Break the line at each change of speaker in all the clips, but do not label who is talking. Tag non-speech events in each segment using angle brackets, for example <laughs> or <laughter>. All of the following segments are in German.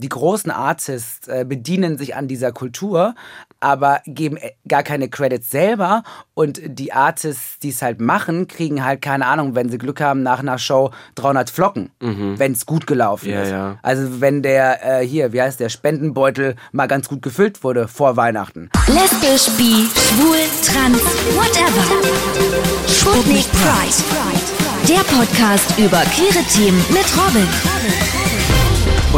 die großen Artists äh, bedienen sich an dieser Kultur, aber geben äh, gar keine Credits selber und die Artists, die es halt machen, kriegen halt keine Ahnung, wenn sie Glück haben, nach einer Show 300 Flocken, mhm. wenn es gut gelaufen
ja,
ist.
Ja.
Also wenn der, äh, hier, wie heißt der, Spendenbeutel mal ganz gut gefüllt wurde vor Weihnachten.
Lesbisch, bi, schwul, trans, whatever. Sputnik Pride. Der Podcast über queere Themen mit Robin.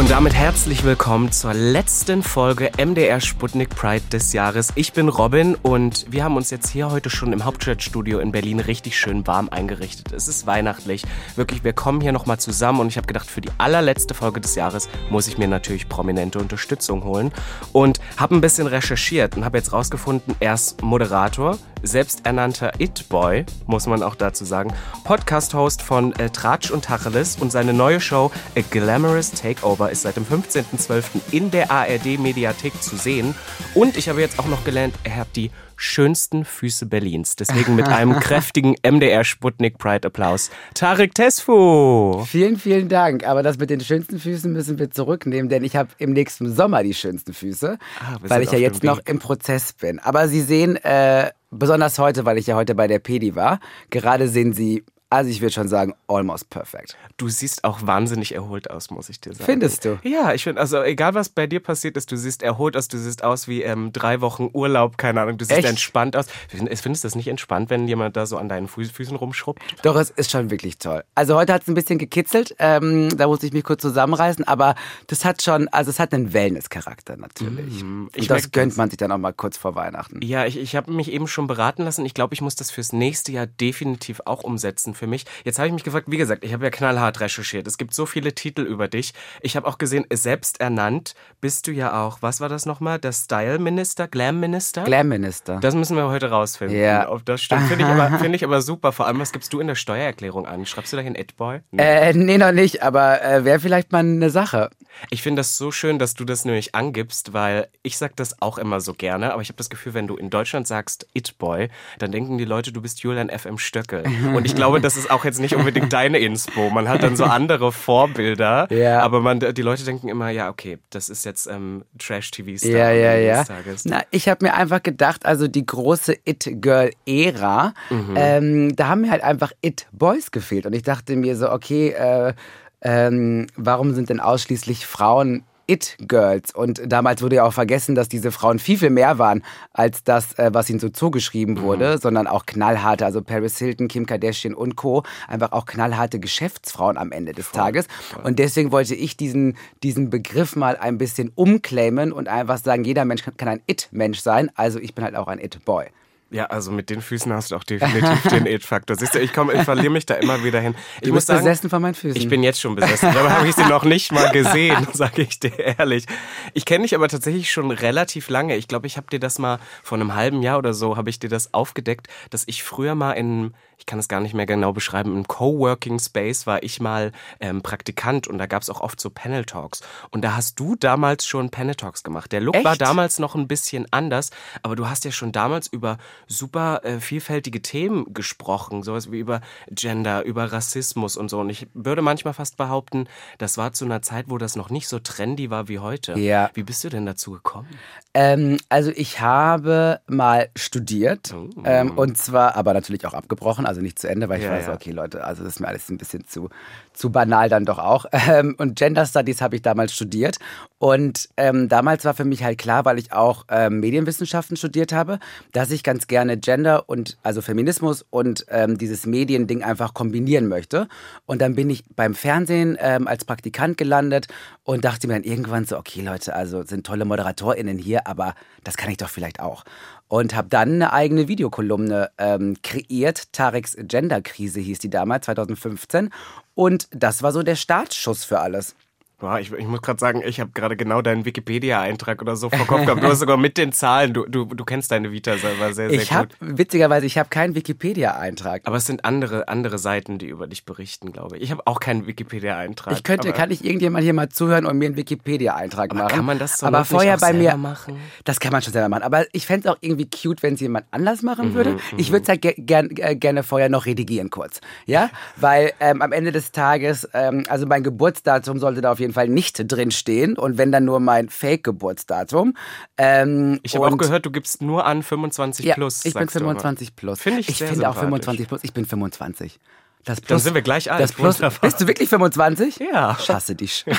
Und damit herzlich willkommen zur letzten Folge MDR Sputnik Pride des Jahres. Ich bin Robin und wir haben uns jetzt hier heute schon im Hauptstadtstudio in Berlin richtig schön warm eingerichtet. Es ist weihnachtlich. Wirklich, wir kommen hier nochmal zusammen und ich habe gedacht, für die allerletzte Folge des Jahres muss ich mir natürlich prominente Unterstützung holen und habe ein bisschen recherchiert und habe jetzt rausgefunden, er ist Moderator, selbsternannter It-Boy, muss man auch dazu sagen, Podcast-Host von äh, Tratsch und Tacheles und seine neue Show A Glamorous Takeover ist seit dem 15.12. in der ARD-Mediathek zu sehen. Und ich habe jetzt auch noch gelernt, er hat die schönsten Füße Berlins. Deswegen mit einem <laughs> kräftigen MDR Sputnik Pride Applaus. Tarek Tesfu.
Vielen, vielen Dank. Aber das mit den schönsten Füßen müssen wir zurücknehmen, denn ich habe im nächsten Sommer die schönsten Füße, ah, weil ich ja jetzt noch im Prozess bin. Aber Sie sehen, äh, besonders heute, weil ich ja heute bei der Pedi war, gerade sehen Sie also ich würde schon sagen, almost perfect.
Du siehst auch wahnsinnig erholt aus, muss ich dir sagen.
Findest du?
Ja, ich finde, also egal was bei dir passiert ist, du siehst erholt aus, du siehst aus wie ähm, drei Wochen Urlaub, keine Ahnung, du siehst Echt? entspannt aus. Findest du das nicht entspannt, wenn jemand da so an deinen Füßen rumschrubbt?
Doch, es ist schon wirklich toll. Also heute hat es ein bisschen gekitzelt, ähm, da musste ich mich kurz zusammenreißen, aber das hat schon, also es hat einen Wellness-Charakter natürlich. Mm, Und das gönnt man sich dann auch mal kurz vor Weihnachten.
Ja, ich, ich habe mich eben schon beraten lassen. Ich glaube, ich muss das fürs nächste Jahr definitiv auch umsetzen für mich. Jetzt habe ich mich gefragt, wie gesagt, ich habe ja knallhart recherchiert. Es gibt so viele Titel über dich. Ich habe auch gesehen, selbst ernannt bist du ja auch, was war das nochmal? Der Style-Minister, Glam-Minister?
Glam-Minister.
Das müssen wir heute rausfinden. Ja. Ob das stimmt, finde ich, aber, <laughs> find ich aber super. Vor allem, was gibst du in der Steuererklärung an? Schreibst du da hin Edboy?
Nee. Äh, nee, noch nicht, aber äh, wäre vielleicht mal eine Sache.
Ich finde das so schön, dass du das nämlich angibst, weil ich sage das auch immer so gerne, aber ich habe das Gefühl, wenn du in Deutschland sagst It-Boy, dann denken die Leute, du bist Julian FM Stöckel. <laughs> Und ich glaube, das ist auch jetzt nicht unbedingt <laughs> deine Inspo. Man hat dann so andere Vorbilder, ja. aber man, die Leute denken immer, ja, okay, das ist jetzt ähm, Trash-TV-Star
ja, ja, ja. Na, ich habe mir einfach gedacht, also die große It-Girl-Ära, mhm. ähm, da haben mir halt einfach It-Boys gefehlt. Und ich dachte mir so, okay, äh, ähm, warum sind denn ausschließlich Frauen It-Girls. Und damals wurde ja auch vergessen, dass diese Frauen viel, viel mehr waren als das, äh, was ihnen so zugeschrieben mhm. wurde, mhm. sondern auch knallharte, also Paris Hilton, Kim Kardashian und Co. Einfach auch knallharte Geschäftsfrauen am Ende des voll, Tages. Voll. Und deswegen wollte ich diesen, diesen Begriff mal ein bisschen umclaimen und einfach sagen, jeder Mensch kann ein It-Mensch sein. Also ich bin halt auch ein It-Boy.
Ja, also mit den Füßen hast du auch definitiv den <laughs> It-Faktor. Siehst du, ich komme, ich verliere mich da immer wieder hin.
Ich du muss sagen, besessen von meinen Füßen.
Ich bin jetzt schon besessen. Dabei habe ich sie noch nicht mal gesehen, <laughs> sage ich dir ehrlich. Ich kenne dich aber tatsächlich schon relativ lange. Ich glaube, ich habe dir das mal vor einem halben Jahr oder so habe ich dir das aufgedeckt, dass ich früher mal in ich kann es gar nicht mehr genau beschreiben, im Coworking Space war ich mal ähm, Praktikant und da gab es auch oft so Panel Talks. Und da hast du damals schon Panel Talks gemacht. Der Look Echt? war damals noch ein bisschen anders, aber du hast ja schon damals über super äh, vielfältige Themen gesprochen, sowas wie über Gender, über Rassismus und so. Und ich würde manchmal fast behaupten, das war zu einer Zeit, wo das noch nicht so trendy war wie heute. Ja. Wie bist du denn dazu gekommen?
Ähm, also ich habe mal studiert oh. ähm, und zwar, aber natürlich auch abgebrochen also nicht zu Ende, weil ich ja, weiß, ja. okay, Leute, also das ist mir alles ein bisschen zu, zu banal dann doch auch. <laughs> Ähm, und Gender Studies habe ich damals studiert. Und ähm, damals war für mich halt klar, weil ich auch ähm, Medienwissenschaften studiert habe, dass ich ganz gerne Gender und also Feminismus und ähm, dieses Mediending einfach kombinieren möchte. Und dann bin ich beim Fernsehen ähm, als Praktikant gelandet und dachte mir dann irgendwann so, okay, Leute, also sind tolle ModeratorInnen hier, aber das kann ich doch vielleicht auch und habe dann eine eigene Videokolumne ähm, kreiert. Tareks Genderkrise hieß die damals, 2015. Und das war so der Startschuss für alles.
Boah, ich, ich muss gerade sagen, ich habe gerade genau deinen Wikipedia-Eintrag oder so vor Kopf gehabt. Du hast sogar mit den Zahlen, du, du, du kennst deine Vita selber sehr, sehr
ich hab,
gut.
Witzigerweise, ich habe keinen Wikipedia-Eintrag.
Aber es sind andere, andere Seiten, die über dich berichten, glaube ich. Ich habe auch keinen Wikipedia-Eintrag.
Ich könnte, kann ich irgendjemand hier mal zuhören und mir einen Wikipedia-Eintrag machen?
Kann man das so
aber vorher bei mir
machen?
Das kann man schon selber machen. Aber ich fände es auch irgendwie cute, wenn es jemand anders machen mhm, würde. Ich würde es halt ge gern, gerne vorher noch redigieren kurz. Ja? Weil ähm, am Ende des Tages, ähm, also mein Geburtsdatum sollte da auf jeden jeden Fall nicht drin stehen und wenn dann nur mein Fake-Geburtsdatum.
Ähm, ich habe auch gehört, du gibst nur an 25
ja,
plus.
Ich bin 25 plus.
Finde ich
Ich
sehr
finde auch
sympathisch.
25 plus. Ich bin 25. Das
Dann sind wir gleich alt.
Das plus,
Wunderbar.
bist du wirklich 25?
Ja.
Ich hasse dich. <laughs>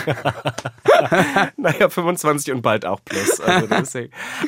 Naja, 25 und bald auch plus. Also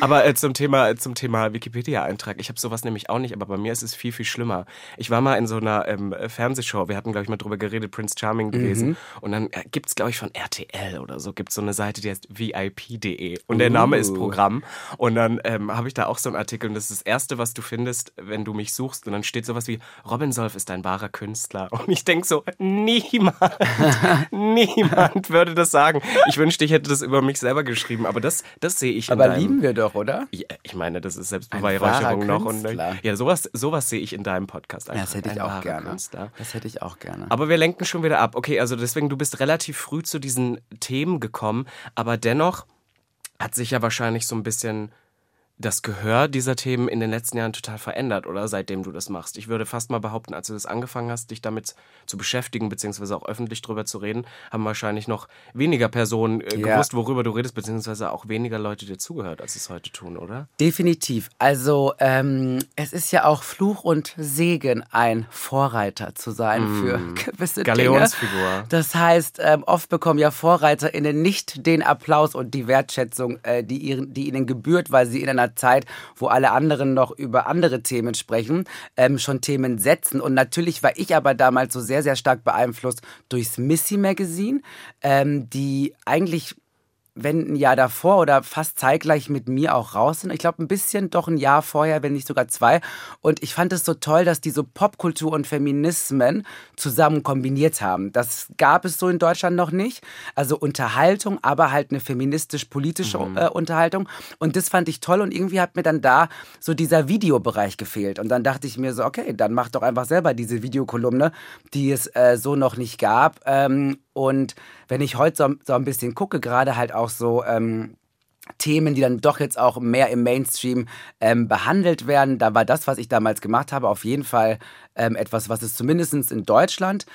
aber äh, zum Thema, zum Thema Wikipedia-Eintrag. Ich habe sowas nämlich auch nicht, aber bei mir ist es viel, viel schlimmer. Ich war mal in so einer ähm, Fernsehshow, wir hatten, glaube ich, mal drüber geredet, Prince Charming gewesen. Und dann äh, gibt's glaube ich, von RTL oder so, gibt's so eine Seite, die heißt VIP.de. Und der Name ist
Uh.
Programm. Und dann ähm, habe ich da auch so einen Artikel und das ist das Erste, was du findest, wenn du mich suchst. Und dann steht sowas wie, Robin Solf ist ein wahrer Künstler. <laughs> Und ich denk so, niemand, <laughs> niemand würde das sagen. Ich wünschte, ich hätte das über mich selber geschrieben, aber das, das sehe ich in
Aber
deinem,
lieben wir doch, oder?
ja, ich meine, das ist Selbstbeweihräucherung noch. Und,
Künstler.
ja, sowas, sowas sehe ich in deinem Podcast.
Ja,
Einfach.
das hätte ich auch gerne.
Künstler.
Das hätte ich auch gerne.
Aber wir lenken schon wieder ab. Okay, also deswegen, du bist relativ früh zu diesen Themen gekommen, aber dennoch hat sich ja wahrscheinlich so ein bisschen das Gehör dieser Themen in den letzten Jahren total verändert, oder? Seitdem du das machst. Ich würde fast mal behaupten, als du das angefangen hast, dich damit zu beschäftigen, beziehungsweise auch öffentlich drüber zu reden, haben wahrscheinlich noch weniger Personen äh,
Ja.
gewusst, worüber du redest, beziehungsweise auch weniger Leute dir zugehört, als es heute tun, oder?
Definitiv. Also ähm, es ist ja auch Fluch und Segen, ein Vorreiter zu sein für <laughs> gewisse Dinge.
Galeonsfigur.
Das heißt, ähm, oft bekommen ja VorreiterInnen nicht den Applaus und die Wertschätzung, äh, die, ihren, die ihnen gebührt, weil sie in einer Zeit, wo alle anderen noch über andere Themen sprechen, ähm, schon Themen setzen. Und natürlich war ich aber damals so sehr, sehr stark beeinflusst durchs Missy Magazine, ähm, die eigentlich wenn ein Jahr davor oder fast zeitgleich mit mir auch raus sind. Ich glaube, ein bisschen doch ein Jahr vorher, wenn nicht sogar zwei. Und ich fand es so toll, dass die so Popkultur und Feminismen zusammen kombiniert haben. Das gab es so in Deutschland noch nicht. Also Unterhaltung, aber halt eine feministisch-politische äh, Unterhaltung. Und das fand ich toll. Und irgendwie hat mir dann da so dieser Videobereich gefehlt. Und dann dachte ich mir so, okay, dann mach doch einfach selber diese Videokolumne, die es äh, so noch nicht gab. Ähm, und wenn ich heute so, so ein bisschen gucke, gerade halt auch so ähm, Themen, die dann doch jetzt auch mehr im Mainstream ähm, behandelt werden, da war das, was ich damals gemacht habe, auf jeden Fall ähm, etwas, was es zumindest in Deutschland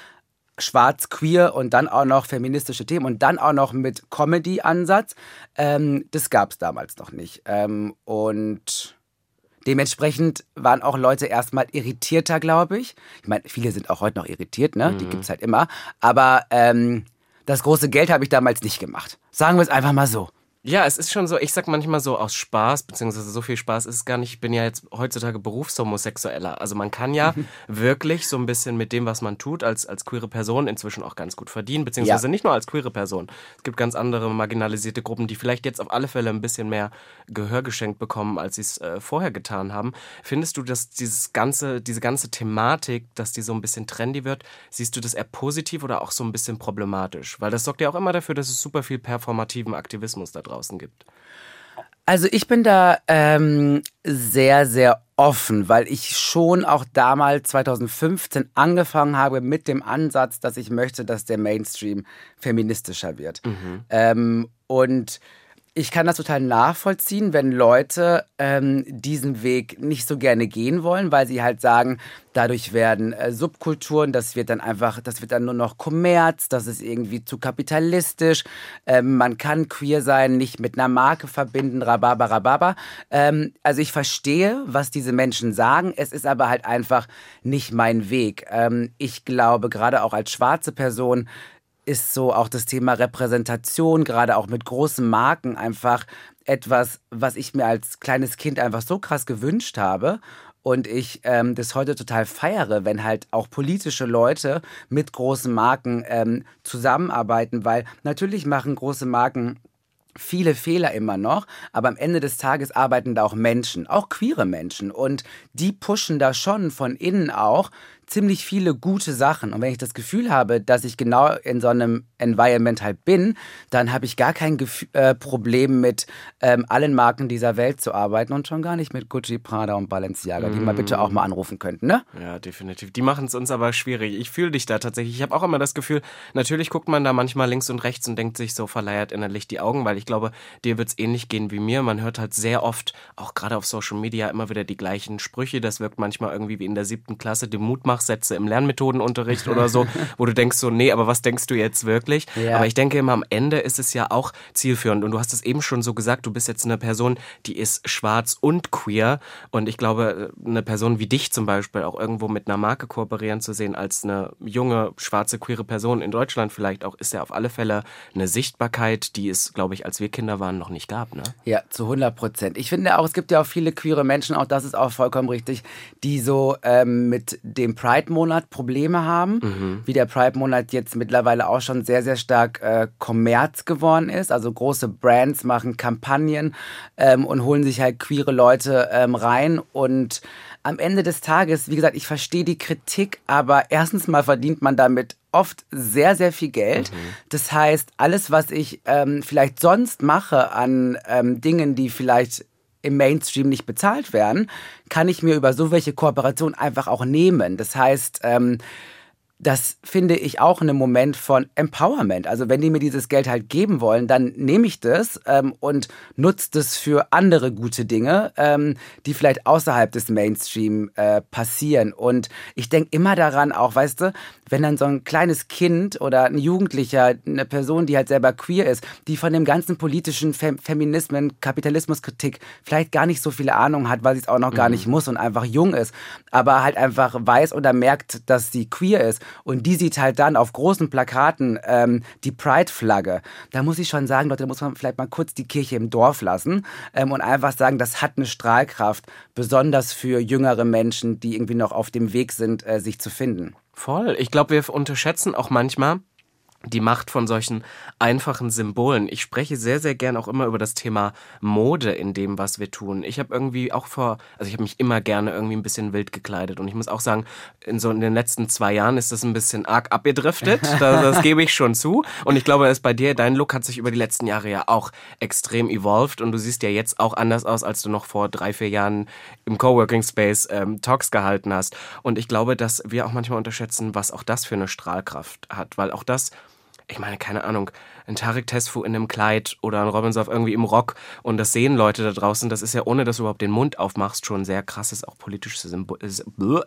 schwarz, queer und dann auch noch feministische Themen und dann auch noch mit Comedy-Ansatz, ähm, das gab es damals noch nicht. Ähm, und Dementsprechend waren auch Leute erstmal irritierter, glaube ich. Ich meine, viele sind auch heute noch irritiert, ne? Die gibt's halt immer. Aber ähm, das große Geld habe ich damals nicht gemacht. Sagen wir es einfach mal so.
Ja, es ist schon so, ich sag manchmal so aus Spaß, beziehungsweise so viel Spaß ist es gar nicht. Ich bin ja jetzt heutzutage Berufshomosexueller. Also man kann ja wirklich so ein bisschen mit dem, was man tut, als, als queere Person inzwischen auch ganz gut verdienen, beziehungsweise
Ja.
nicht nur als queere Person. Es gibt ganz andere marginalisierte Gruppen, die vielleicht jetzt auf alle Fälle ein bisschen mehr Gehör geschenkt bekommen, als sie es äh, vorher getan haben. Findest du, dass dieses ganze, diese ganze Thematik, dass die so ein bisschen trendy wird, siehst du das eher positiv oder auch so ein bisschen problematisch? Weil das sorgt ja auch immer dafür, dass es super viel performativen Aktivismus da draußen gibt.
Also ich bin da ähm, sehr, sehr offen, weil ich schon auch damals 2015 angefangen habe mit dem Ansatz, dass ich möchte, dass der Mainstream feministischer wird. Ähm, und ich kann das total nachvollziehen, wenn Leute ähm, diesen Weg nicht so gerne gehen wollen, weil sie halt sagen, dadurch werden äh, Subkulturen, das wird dann einfach, das wird dann nur noch Kommerz, das ist irgendwie zu kapitalistisch, ähm, man kann queer sein, nicht mit einer Marke verbinden, rababa, rababa. Ähm, also ich verstehe, was diese Menschen sagen, es ist aber halt einfach nicht mein Weg. Ähm, ich glaube, gerade auch als schwarze Person, ist so auch das Thema Repräsentation, gerade auch mit großen Marken, einfach etwas, was ich mir als kleines Kind einfach so krass gewünscht habe. Und ich ähm, das heute total feiere, wenn halt auch politische Leute mit großen Marken ähm, zusammenarbeiten, weil natürlich machen große Marken viele Fehler immer noch, aber am Ende des Tages arbeiten da auch Menschen, auch queere Menschen und die pushen da schon von innen auch ziemlich viele gute Sachen und wenn ich das Gefühl habe, dass ich genau in so einem Environment halt bin, dann habe ich gar kein Gef äh, Problem mit ähm, allen Marken dieser Welt zu arbeiten und schon gar nicht mit Gucci, Prada und Balenciaga, die mal bitte auch mal anrufen könnten, ne?
Ja, definitiv. Die machen es uns aber schwierig. Ich fühle dich da tatsächlich. Ich habe auch immer das Gefühl, natürlich guckt man da manchmal links und rechts und denkt sich so verleiert innerlich die Augen, weil ich glaube, dir wird es ähnlich gehen wie mir. Man hört halt sehr oft, auch gerade auf Social Media, immer wieder die gleichen Sprüche. Das wirkt manchmal irgendwie wie in der siebten Klasse, die Mutmacher Sprachsätze im Lernmethodenunterricht oder so, <laughs> wo du denkst so, nee, aber was denkst du jetzt wirklich? Ja. Aber ich denke immer, am Ende ist es ja auch zielführend. Und du hast es eben schon so gesagt, du bist jetzt eine Person, die ist schwarz und queer. Und ich glaube, eine Person wie dich zum Beispiel auch irgendwo mit einer Marke kooperieren zu sehen, als eine junge, schwarze, queere Person in Deutschland vielleicht auch, ist ja auf alle Fälle eine Sichtbarkeit, die es, glaube ich, als wir Kinder waren, noch nicht gab. Ne?
Ja, zu 100 Prozent. Ich finde auch, es gibt ja auch viele queere Menschen, auch das ist auch vollkommen richtig, die so ähm, mit dem Pride-Monat Probleme haben, mhm. wie der Pride-Monat jetzt mittlerweile auch schon sehr, sehr stark äh, Kommerz geworden ist. Also große Brands machen Kampagnen ähm, und holen sich halt queere Leute ähm, rein und am Ende des Tages, wie gesagt, ich verstehe die Kritik, aber erstens mal verdient man damit oft sehr, sehr viel Geld. Mhm. Das heißt, alles, was ich ähm, vielleicht sonst mache an ähm, Dingen, die vielleicht im Mainstream nicht bezahlt werden, kann ich mir über so welche Kooperationen einfach auch nehmen. Das heißt, ähm, das finde ich auch einen Moment von Empowerment. Also wenn die mir dieses Geld halt geben wollen, dann nehme ich das ähm, und nutze das für andere gute Dinge, ähm, die vielleicht außerhalb des Mainstream äh, passieren. Und ich denke immer daran auch, weißt du, wenn dann so ein kleines Kind oder ein Jugendlicher, eine Person, die halt selber queer ist, die von dem ganzen politischen Fem Feminismen, Kapitalismuskritik vielleicht gar nicht so viele Ahnung hat, weil sie es auch noch mhm. gar nicht muss und einfach jung ist, aber halt einfach weiß oder merkt, dass sie queer ist und die sieht halt dann auf großen Plakaten ähm, die Pride-Flagge. Da muss ich schon sagen, Leute, da muss man vielleicht mal kurz die Kirche im Dorf lassen ähm, und einfach sagen, das hat eine Strahlkraft, besonders für jüngere Menschen, die irgendwie noch auf dem Weg sind, äh, sich zu finden.
Voll. Ich glaube, wir unterschätzen auch manchmal, die Macht von solchen einfachen Symbolen. Ich spreche sehr, sehr gern auch immer über das Thema Mode in dem, was wir tun. Ich habe irgendwie auch vor, also ich habe mich immer gerne irgendwie ein bisschen wild gekleidet und ich muss auch sagen, in so in den letzten zwei Jahren ist das ein bisschen arg abgedriftet. <laughs> das, das gebe ich schon zu. Und ich glaube, es bei dir, dein Look hat sich über die letzten Jahre ja auch extrem evolved und du siehst ja jetzt auch anders aus, als du noch vor drei, vier Jahren im Coworking Space ähm, Talks gehalten hast. Und ich glaube, dass wir auch manchmal unterschätzen, was auch das für eine Strahlkraft hat, weil auch das ich meine, keine Ahnung, ein Tarek Tesfu in einem Kleid oder ein Robinson irgendwie im Rock und das sehen Leute da draußen, das ist ja, ohne dass du überhaupt den Mund aufmachst, schon ein sehr krasses, auch politisches Symbol,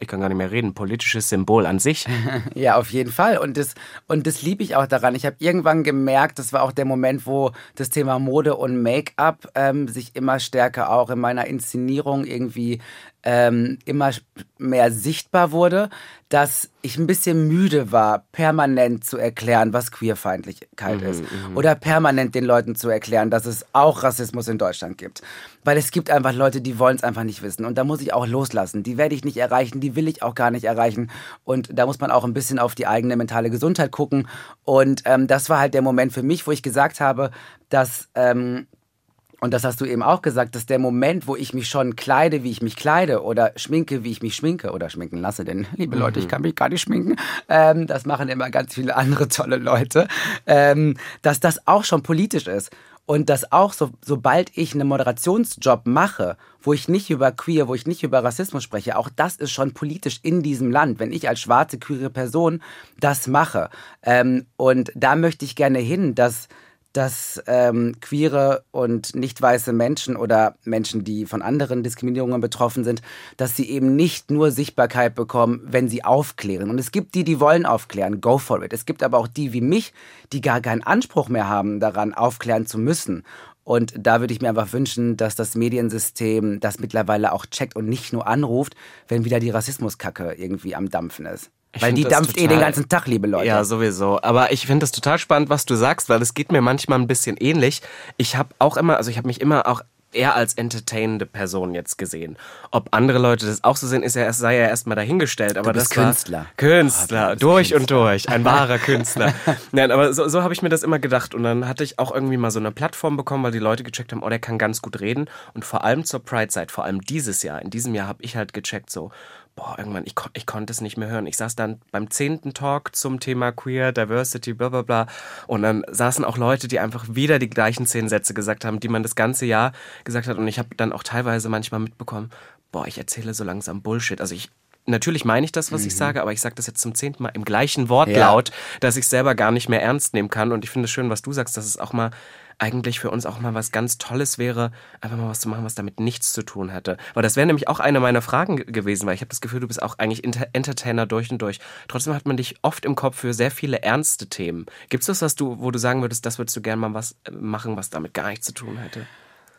ich kann gar nicht mehr reden, politisches Symbol an sich. <laughs>
ja, auf jeden Fall und das, und das liebe ich auch daran. Ich habe irgendwann gemerkt, das war auch der Moment, wo das Thema Mode und Make-up ähm, sich immer stärker auch in meiner Inszenierung irgendwie ähm, immer mehr sichtbar wurde, dass ich ein bisschen müde war, permanent zu erklären, was Queerfeindlichkeit mhm, ist. Mhm. Oder permanent den Leuten zu erklären, dass es auch Rassismus in Deutschland gibt. Weil es gibt einfach Leute, die wollen es einfach nicht wissen. Und da muss ich auch loslassen. Die werde ich nicht erreichen, die will ich auch gar nicht erreichen. Und da muss man auch ein bisschen auf die eigene mentale Gesundheit gucken. Und ähm, das war halt der Moment für mich, wo ich gesagt habe, dass ähm, und das hast du eben auch gesagt, dass der Moment, wo ich mich schon kleide, wie ich mich kleide oder schminke, wie ich mich schminke oder schminken lasse, denn liebe Leute, ich mhm. kann mich gar nicht schminken, ähm, das machen immer ganz viele andere tolle Leute, ähm, dass das auch schon politisch ist. Und dass auch, so, sobald ich einen Moderationsjob mache, wo ich nicht über Queer, wo ich nicht über Rassismus spreche, auch das ist schon politisch in diesem Land, wenn ich als schwarze, queere Person das mache. Ähm, und da möchte ich gerne hin, dass dass ähm, queere und nicht weiße Menschen oder Menschen, die von anderen Diskriminierungen betroffen sind, dass sie eben nicht nur Sichtbarkeit bekommen, wenn sie aufklären. Und es gibt die, die wollen aufklären, go for it. Es gibt aber auch die wie mich, die gar keinen Anspruch mehr haben, daran aufklären zu müssen. Und da würde ich mir einfach wünschen, dass das Mediensystem das mittlerweile auch checkt und nicht nur anruft, wenn wieder die Rassismuskacke irgendwie am Dampfen ist. Ich weil die dampft total, eh den ganzen Tag, liebe Leute.
Ja, sowieso. Aber ich finde das total spannend, was du sagst, weil es geht mir manchmal ein bisschen ähnlich. Ich habe auch immer, also ich habe mich immer auch eher als entertainende Person jetzt gesehen. Ob andere Leute das auch so sehen, ist ja, sei ja erstmal dahingestellt. Aber
du bist
das
Künstler.
War Künstler, oh, durch Künstler. und durch, ein wahrer Künstler. <laughs> Nein, aber so, so habe ich mir das immer gedacht. Und dann hatte ich auch irgendwie mal so eine Plattform bekommen, weil die Leute gecheckt haben, oh, der kann ganz gut reden. Und vor allem zur Pride-Zeit, vor allem dieses Jahr, in diesem Jahr habe ich halt gecheckt so, boah, irgendwann, ich, ich konnte es nicht mehr hören. Ich saß dann beim zehnten Talk zum Thema Queer, Diversity, bla bla bla. Und dann saßen auch Leute, die einfach wieder die gleichen zehn Sätze gesagt haben, die man das ganze Jahr gesagt hat. Und ich habe dann auch teilweise manchmal mitbekommen, boah, ich erzähle so langsam Bullshit. Also ich, natürlich meine ich das, was mhm. ich sage, aber ich sage das jetzt zum zehnten Mal im gleichen Wortlaut, ja. dass ich selber gar nicht mehr ernst nehmen kann. Und ich finde es schön, was du sagst, dass es auch mal eigentlich für uns auch mal was ganz Tolles wäre, einfach mal was zu machen, was damit nichts zu tun hatte. Weil das wäre nämlich auch eine meiner Fragen gewesen, weil ich habe das Gefühl, du bist auch eigentlich Entertainer durch und durch. Trotzdem hat man dich oft im Kopf für sehr viele ernste Themen. Gibt es das, was du, wo du sagen würdest, das würdest du gerne mal was äh, machen, was damit gar nichts zu tun hätte?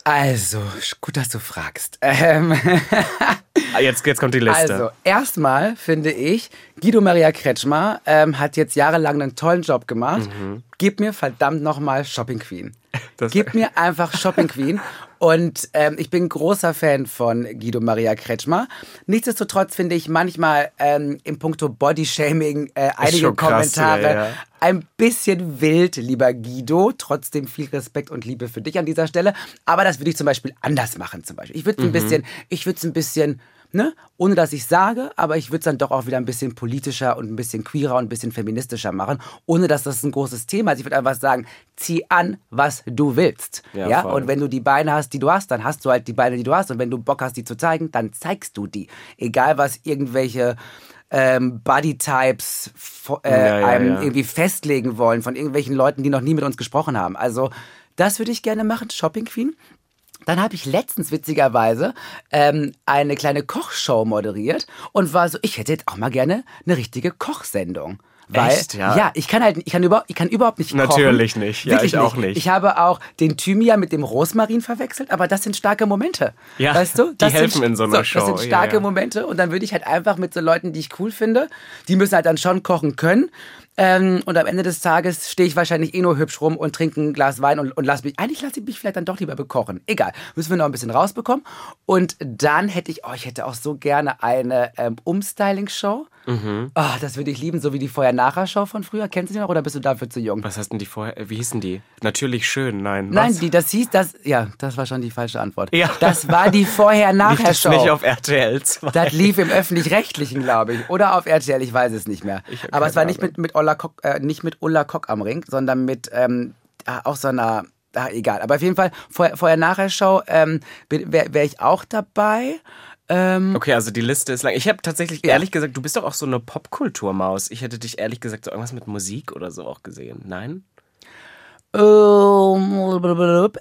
Also, gut, dass du fragst. Ähm <laughs>
jetzt, jetzt kommt die Liste.
Also, erstmal finde ich, Guido Maria Kretschmer ähm, hat jetzt jahrelang einen tollen Job gemacht. Mhm. Gib mir verdammt nochmal Shopping Queen. <laughs> Das Gib mir einfach Shopping Queen. Und ähm, ich bin großer Fan von Guido Maria Kretschmer. Nichtsdestotrotz finde ich manchmal ähm, im Punkto Bodyshaming äh, einige Kommentare ja, ja. ein bisschen wild, lieber Guido. Trotzdem viel Respekt und Liebe für dich an dieser Stelle. Aber das würde ich zum Beispiel anders machen. Zum Beispiel. Ich würde es mhm. ein bisschen, ich würde es ein bisschen ne? ohne dass ich sage, aber ich würde es dann doch auch wieder ein bisschen politischer und ein bisschen queerer und ein bisschen feministischer machen, ohne dass das ein großes Thema ist. Ich würde einfach sagen, zieh an, was du willst. Ja, ja? Und wenn du die Beine hast, die du hast, dann hast du halt die Beine, die du hast. Und wenn du Bock hast, die zu zeigen, dann zeigst du die. Egal, was irgendwelche ähm, Bodytypes äh, ja, ja, einem irgendwie festlegen wollen von irgendwelchen Leuten, die noch nie mit uns gesprochen haben. Also das würde ich gerne machen, Shopping Queen. Dann habe ich letztens witzigerweise ähm, eine kleine Kochshow moderiert und war so, ich hätte jetzt auch mal gerne eine richtige Kochsendung. Weil,
Echt, ja?
Ja, ich kann halt, ich kann, über, ich kann überhaupt nicht
kochen. Natürlich nicht, ja, ich auch nicht.
Ich habe auch den Thymian mit dem Rosmarin verwechselt, aber das sind starke Momente.
Ja,
weißt du?
Das die helfen sind, in so einer so, Show.
Das sind starke ja, ja. Momente und dann würde ich halt einfach mit so Leuten, die ich cool finde, die müssen halt dann schon kochen können ähm, und am Ende des Tages stehe ich wahrscheinlich eh nur hübsch rum und trinke ein Glas Wein und, und lass mich. Eigentlich lasse ich mich vielleicht dann doch lieber bekochen. Egal. Müssen wir noch ein bisschen rausbekommen. Und dann hätte ich, oh, ich hätte auch so gerne eine ähm, Umstyling-Show. Mhm. Oh, das würde ich lieben, so wie die Vorher-Nachher-Show von früher. Kennst du die noch oder bist du dafür zu jung?
Was heißt denn die vorher? Wie hießen die? Natürlich schön, nein. Was?
Nein, die, das hieß, das, ja, das war schon die falsche Antwort. Ja. Das war die Vorher-Nachher-Show.
nicht auf RTL 2.
Das lief im Öffentlich-Rechtlichen, glaube ich. Oder auf RTL, ich weiß es nicht mehr. Aber es war nicht mit, mit Ola Kock, äh, nicht mit Ulla Kock am Ring, sondern mit ähm, auch so einer, ah, egal. Aber auf jeden Fall, vorher, vorher nachher Show ähm, wäre wär ich auch dabei.
Ähm, okay, also die Liste ist lang. Ich habe tatsächlich ehrlich gesagt, du bist doch auch so eine Popkulturmaus. Ich hätte dich ehrlich gesagt so irgendwas mit Musik oder so auch gesehen. Nein?
Ähm,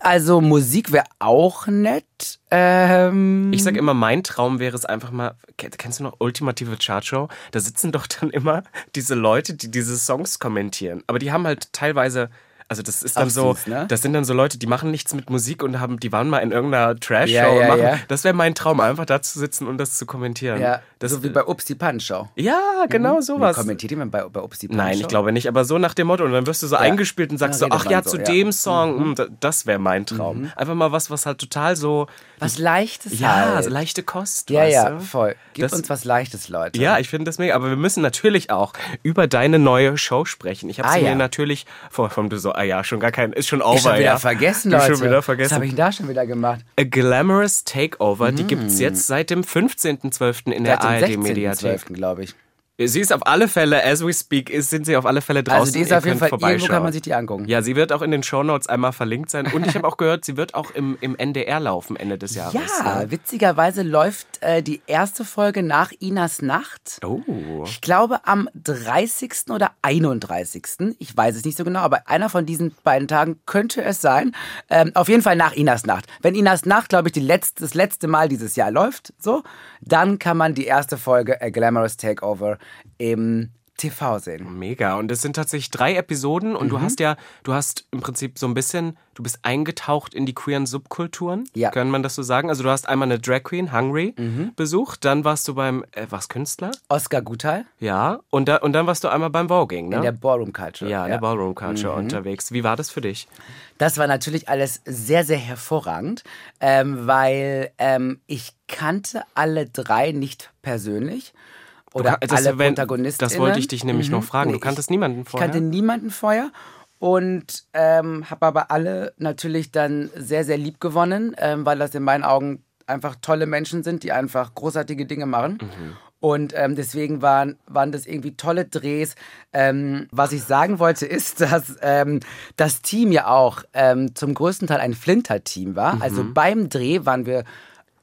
also Musik wäre auch nett. Ähm
ich sag immer, mein Traum wäre es einfach mal, kennst du noch Ultimative Chartshow? Da sitzen doch dann immer <laughs> diese Leute, die diese Songs kommentieren. Aber die haben halt teilweise also das ist dann so, süß, ne? das sind dann so Leute, die machen nichts mit Musik und haben, die waren mal in irgendeiner Trash-Show ja, ja, ja. Das wäre mein Traum, einfach da zu sitzen und das zu kommentieren. Ja,
das so wie bei Ups die Punch-Show.
Ja, genau mhm. sowas.
Wie kommentiert jemand bei, bei Ups die?
Nein, ich glaube nicht, aber so nach dem Motto und dann wirst du so eingespielt und sagst so, ach ja, so, zu dem Song, mhm. das wäre mein Traum. Mhm. Einfach mal was, was halt total so...
Was Leichtes
Ja,
halt.
so leichte Kost,
Ja, ja, du? voll. Gib das, uns was Leichtes, Leute.
Ja, ich finde das mega, aber wir müssen natürlich auch über deine neue Show sprechen. Ich habe ah, sie mir natürlich, vor, vom du so, ah ja, schon gar kein ist schon over. Ich
schon wieder
ja.
vergessen, Leute. Schon wieder vergessen. Was habe ich denn da schon wieder gemacht?
A Glamorous Takeover, mm. die gibt es jetzt seit dem 15.12. in der ARD-Mediathek.
glaube ich.
Sie ist auf alle Fälle, as we speak, ist, sind sie auf alle Fälle draußen. Also
die ist auf jeden Fall, irgendwo kann man sich die angucken.
Ja, sie wird auch in den Shownotes einmal verlinkt sein. Und ich habe auch gehört, sie wird auch im, im NDR laufen Ende des Jahres.
Ja, ne? witzigerweise läuft äh, die erste Folge nach Inas Nacht.
Oh.
Ich glaube am 30. oder 31. Ich weiß es nicht so genau, aber einer von diesen beiden Tagen könnte es sein. Ähm, auf jeden Fall nach Inas Nacht. Wenn Inas Nacht, glaube ich, die letzte, das letzte Mal dieses Jahr läuft, so, dann kann man die erste Folge A Glamorous Takeover im TV sehen.
Mega. Und es sind tatsächlich drei Episoden und mhm. du hast ja, du hast im Prinzip so ein bisschen, du bist eingetaucht in die queeren Subkulturen. Ja. Kann man das so sagen? Also du hast einmal eine Drag Queen, Hungry, mhm. besucht, dann warst du beim, äh, was, Künstler?
Oscar Guthal.
Ja. Und, da, und dann warst du einmal beim Voging, ne?
In der Ballroom Culture.
Ja, in ja. der Ballroom Culture mhm. unterwegs. Wie war das für dich?
Das war natürlich alles sehr, sehr hervorragend, ähm, weil ähm, ich kannte alle drei nicht persönlich. Oder das, alle wenn, Protagonisten.
Das wollte ich dich nämlich mhm. noch fragen. Nee, du kanntest ich, niemanden vorher?
Ich kannte niemanden vorher und ähm, habe aber alle natürlich dann sehr, sehr lieb gewonnen, ähm, weil das in meinen Augen einfach tolle Menschen sind, die einfach großartige Dinge machen. Mhm. Und ähm, deswegen waren, waren das irgendwie tolle Drehs. Ähm, was ich sagen wollte, ist, dass ähm, das Team ja auch ähm, zum größten Teil ein Flinter-Team war. Also mhm. Also beim Dreh waren wir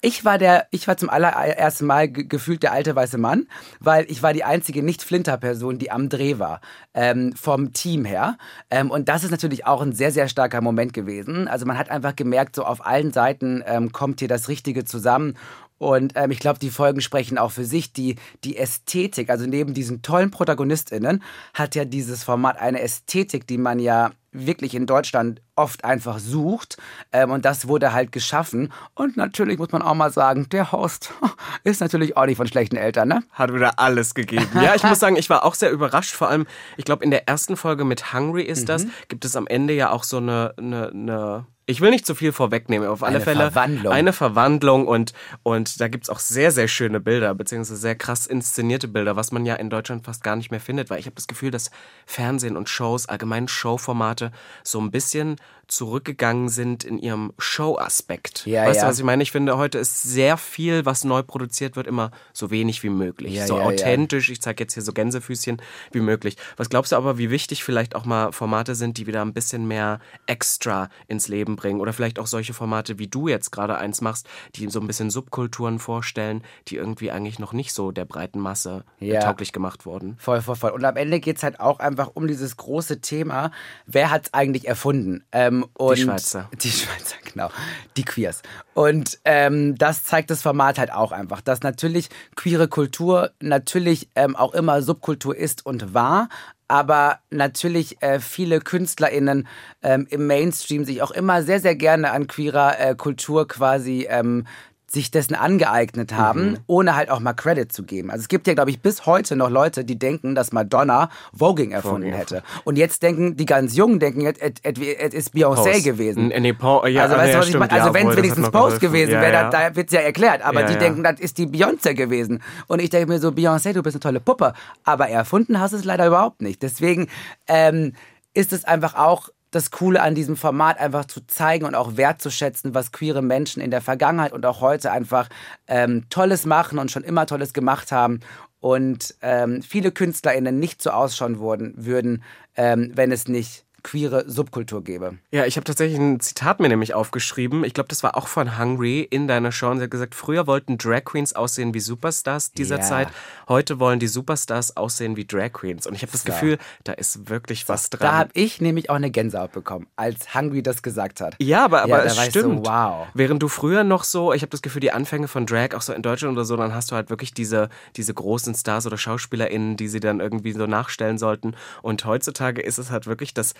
Ich war der, ich war zum allerersten Mal gefühlt der alte weiße Mann, weil ich war die einzige Nicht-Flinter-Person, die am Dreh war, ähm, vom Team her. Ähm, und das ist natürlich auch ein sehr, sehr starker Moment gewesen. Also man hat einfach gemerkt, so auf allen Seiten ähm, kommt hier das Richtige zusammen. Und ähm, ich glaube, die Folgen sprechen auch für sich. Die, die Ästhetik, also neben diesen tollen ProtagonistInnen, hat ja dieses Format eine Ästhetik, die man ja wirklich in Deutschland oft einfach sucht. Ähm, und das wurde halt geschaffen. Und natürlich muss man auch mal sagen, der Host <laughs> ist natürlich auch nicht von schlechten Eltern, ne?
Hat wieder alles gegeben. Ja, ich muss sagen, ich war auch sehr überrascht. Vor allem, ich glaube, in der ersten Folge mit Hungry ist mhm. das, gibt es am Ende ja auch so eine, eine, eine ich will nicht zu viel vorwegnehmen, auf alle
eine
Fälle
Verwandlung.
eine Verwandlung und, und da gibt's auch sehr, sehr schöne Bilder, beziehungsweise sehr krass inszenierte Bilder, was man ja in Deutschland fast gar nicht mehr findet, weil ich habe das Gefühl, dass Fernsehen und Shows, allgemein Showformate, so ein bisschen zurückgegangen sind in ihrem Show-Aspekt.
Ja,
weißt
ja.
du, was ich meine? Ich finde, heute ist sehr viel, was neu produziert wird, immer so wenig wie möglich.
Ja,
so authentisch, ich zeige jetzt hier so Gänsefüßchen, wie möglich. Was glaubst du aber, wie wichtig vielleicht auch mal Formate sind, die wieder ein bisschen mehr extra ins Leben bringen? Oder vielleicht auch solche Formate, wie du jetzt gerade eins machst, die so ein bisschen Subkulturen vorstellen, die irgendwie eigentlich noch nicht so der breiten Masse
Ja.
tauglich gemacht wurden.
Voll, voll, voll. Und am Ende geht's halt auch einfach um dieses große Thema, wer hat's eigentlich erfunden? Ähm, und
Die Schweizer. <laughs>
Die Schweizer, genau. Die Queers. Und ähm, das zeigt das Format halt auch einfach, dass natürlich queere Kultur natürlich ähm, auch immer Subkultur ist und war, aber natürlich äh, viele KünstlerInnen ähm, im Mainstream sich auch immer sehr, sehr gerne an queerer äh, Kultur quasi ähm, sich dessen angeeignet haben, ohne halt auch mal Credit zu geben. Also es gibt ja, glaube ich, bis heute noch Leute, die denken, dass Madonna Voging erfunden
Voging.
hätte. Und jetzt denken, die ganz Jungen denken, es es- es ist Beyoncé gewesen.
Nee, Po- ja,
also weißt
nee,
du, was ich
stimmt,
meine? Also
ja,
wenn es wenigstens Post gewesen
Ja,
wäre,
ja.
da, da wird's ja erklärt. Aber
Ja,
die
ja.
denken, das ist die Beyoncé gewesen. Und ich denke mir so, Beyoncé, du bist eine tolle Puppe. Aber erfunden hast du es leider überhaupt nicht. Deswegen ähm, ist es einfach auch das Coole an diesem Format einfach zu zeigen und auch wertzuschätzen, was queere Menschen in der Vergangenheit und auch heute einfach ähm, Tolles machen und schon immer Tolles gemacht haben und ähm, viele KünstlerInnen nicht so ausschauen wurden, würden, ähm, wenn es nicht queere Subkultur gäbe.
Ja, ich habe tatsächlich ein Zitat mir nämlich aufgeschrieben. Ich glaube, das war auch von Hungry in deiner Show. Und sie hat gesagt, früher wollten Drag Queens aussehen wie Superstars dieser
Ja.
Zeit. Heute wollen die Superstars aussehen wie Drag Queens. Und ich habe das
So.
Gefühl, da ist wirklich was dran.
Da habe ich nämlich auch eine Gänsehaut bekommen, als Hungry das gesagt hat.
Ja, aber, aber
Ja,
es
ich so,
stimmt.
wow.
Während du früher noch so, ich habe das Gefühl, die Anfänge von Drag, auch so in Deutschland oder so, dann hast du halt wirklich diese, diese großen Stars oder SchauspielerInnen, die sie dann irgendwie so nachstellen sollten. Und heutzutage ist es halt wirklich das.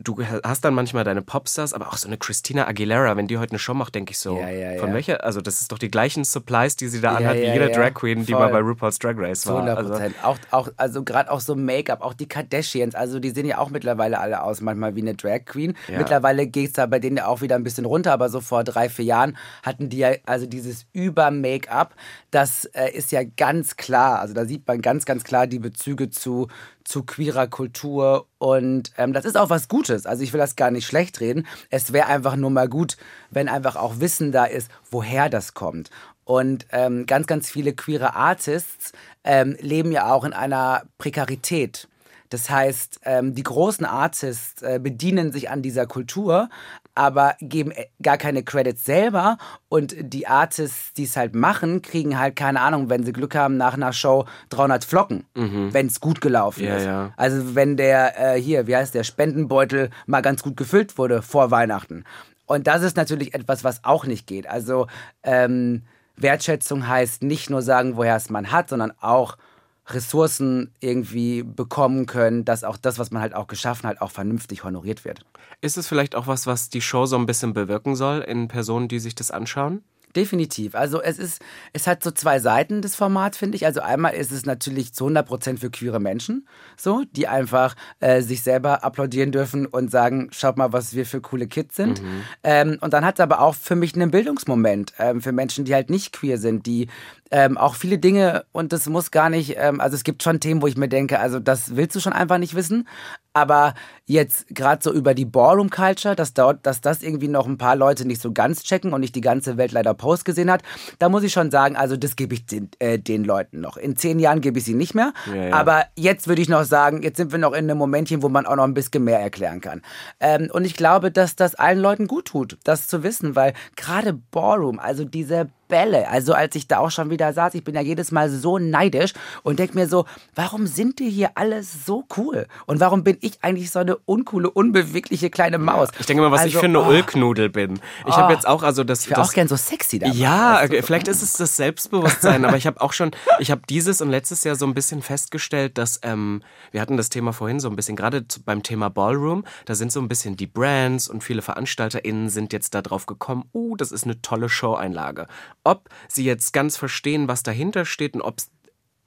Du hast dann manchmal deine Popstars, aber auch so eine Christina Aguilera, wenn die heute eine Show macht, denke ich so,
Ja, ja,
von
ja.
welcher, also das ist doch die gleichen Supplies, die sie da anhat, wie jede Drag Queen, die
voll.
mal bei RuPaul's Drag Race war.
100
Also,
Prozent. auch, auch, also gerade auch so Make-up, auch die Kardashians, also die sehen ja auch mittlerweile alle aus, manchmal wie eine Drag Queen. Mittlerweile geht es da bei denen ja auch wieder ein bisschen runter, aber so vor drei, vier Jahren hatten die ja also dieses Über-Make-up, das äh, ist ja ganz klar, also da sieht man ganz, ganz klar die Bezüge zu, zu queerer Kultur und ähm, das ist auch was Gutes. Also ich will das gar nicht schlecht reden. Es wäre einfach nur mal gut, wenn einfach auch Wissen da ist, woher das kommt. Und ähm, ganz, ganz viele queere Artists ähm, leben ja auch in einer Prekarität. Das heißt, ähm, die großen Artists äh, bedienen sich an dieser Kultur, aber geben äh, gar keine Credits selber. Und die Artists, die es halt machen, kriegen halt keine Ahnung, wenn sie Glück haben, nach einer Show 300 Flocken, wenn es gut gelaufen
Mhm. Ja,
ist.
ja.
Also wenn der, äh, hier, wie heißt der, Spendenbeutel mal ganz gut gefüllt wurde vor Weihnachten. Und das ist natürlich etwas, was auch nicht geht. Also ähm, Wertschätzung heißt nicht nur sagen, woher es man hat, sondern auch Ressourcen irgendwie bekommen können, dass auch das, was man halt auch geschaffen hat, auch vernünftig honoriert wird.
ist es vielleicht auch was, was die Show so ein bisschen bewirken soll in Personen, die sich das anschauen?
Definitiv. Also es ist, es hat so zwei Seiten des Formats, finde ich. Also einmal ist es natürlich zu 100% für queere Menschen, so, die einfach äh, sich selber applaudieren dürfen und sagen, schaut mal, was wir für coole Kids sind. Ähm, und dann hat es aber auch für mich einen Bildungsmoment ähm, für Menschen, die halt nicht queer sind, die ähm, auch viele Dinge, und das muss gar nicht, ähm, also es gibt schon Themen, wo ich mir denke, also das willst du schon einfach nicht wissen. Aber jetzt gerade so über die Ballroom Culture, dass, dort, dass das irgendwie noch ein paar Leute nicht so ganz checken und nicht die ganze Welt leider Post gesehen hat, da muss ich schon sagen, also das gebe ich den, äh, den Leuten noch. In zehn Jahren gebe ich sie nicht mehr.
Ja, ja.
Aber jetzt würde ich noch sagen, jetzt sind wir noch in einem Momentchen, wo man auch noch ein bisschen mehr erklären kann. Ähm, und ich glaube, dass das allen Leuten gut tut, das zu wissen, weil gerade Ballroom, also diese Bälle. Also als ich da auch schon wieder saß, ich bin ja jedes Mal so neidisch und denke mir so, warum sind die hier alles so cool? Und warum bin ich eigentlich so eine uncoole, unbewegliche kleine Maus?
Ja, ich denke mal, was also, ich für eine oh, Ulknudel bin. Ich oh, habe jetzt auch, also das...
Ich wäre auch gern so sexy
dabei. Ja, weißt du? vielleicht ist es das Selbstbewusstsein, aber ich habe auch schon, ich habe dieses und letztes Jahr so ein bisschen festgestellt, dass, ähm, wir hatten das Thema vorhin so ein bisschen, gerade beim Thema Ballroom, da sind so ein bisschen die Brands und viele VeranstalterInnen sind jetzt da drauf gekommen, uh, das ist eine tolle Show-Einlage. Ob sie jetzt ganz verstehen, was dahinter steht und ob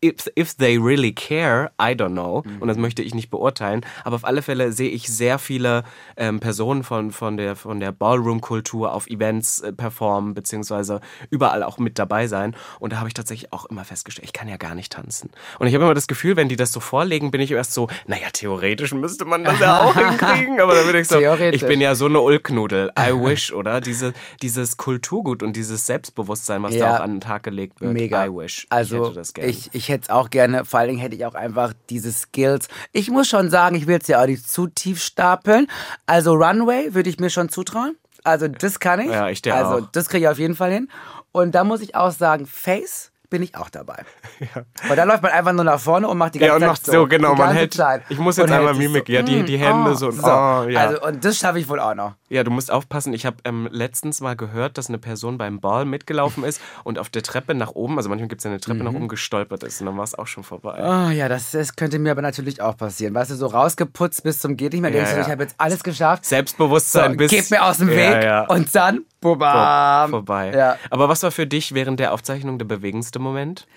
if, if they really care, I don't know. Mhm. Und das möchte ich nicht beurteilen. Aber auf alle Fälle sehe ich sehr viele ähm, Personen von, von der, von der Ballroom-Kultur auf Events äh, performen, beziehungsweise überall auch mit dabei sein. Und da habe ich tatsächlich auch immer festgestellt, ich kann ja gar nicht tanzen. Und ich habe immer das Gefühl, wenn die das so vorlegen, bin ich erst so, naja, theoretisch müsste man das ja auch <laughs> hinkriegen. Aber dann bin ich so, ich bin ja so eine Ulknudel. I wish, oder? Diese, dieses Kulturgut und dieses Selbstbewusstsein, was ja, da auch an den Tag gelegt wird.
Mega.
I wish.
Also, ich, ich, ich ich hätte es auch gerne, vor allen Dingen hätte ich auch einfach diese Skills. Ich muss schon sagen, ich will es ja auch nicht zu tief stapeln. Also Runway würde ich mir schon zutrauen. Also das kann ich.
Ja, ich dir
Also
auch.
das kriege ich auf jeden Fall hin. Und da muss ich auch sagen, Face bin ich auch dabei. <laughs> Ja. Weil da läuft man einfach nur nach vorne und macht die ganze
ja, und
Zeit
macht so. so genau, man hält, Zeit. Ich muss jetzt einmal Mimik, so, ja, die, die Hände oh, so. so. Oh, ja.
Also, und das schaffe ich wohl auch noch.
Ja, du musst aufpassen. Ich habe ähm, letztens mal gehört, dass eine Person beim Ball mitgelaufen ist <laughs> und auf der Treppe nach oben, also manchmal gibt es ja eine Treppe mhm. nach oben, gestolpert ist und dann war es auch schon vorbei.
Oh ja, das, das könnte mir aber natürlich auch passieren. Weißt du, so rausgeputzt bis zum geht nicht mehr, denkst ja, du, ich habe jetzt alles geschafft.
Selbstbewusstsein
so, bis... Gib mir aus dem Weg und dann, bubam.
vorbei. Aber was war für dich während der Aufzeichnung der bewegendste Moment?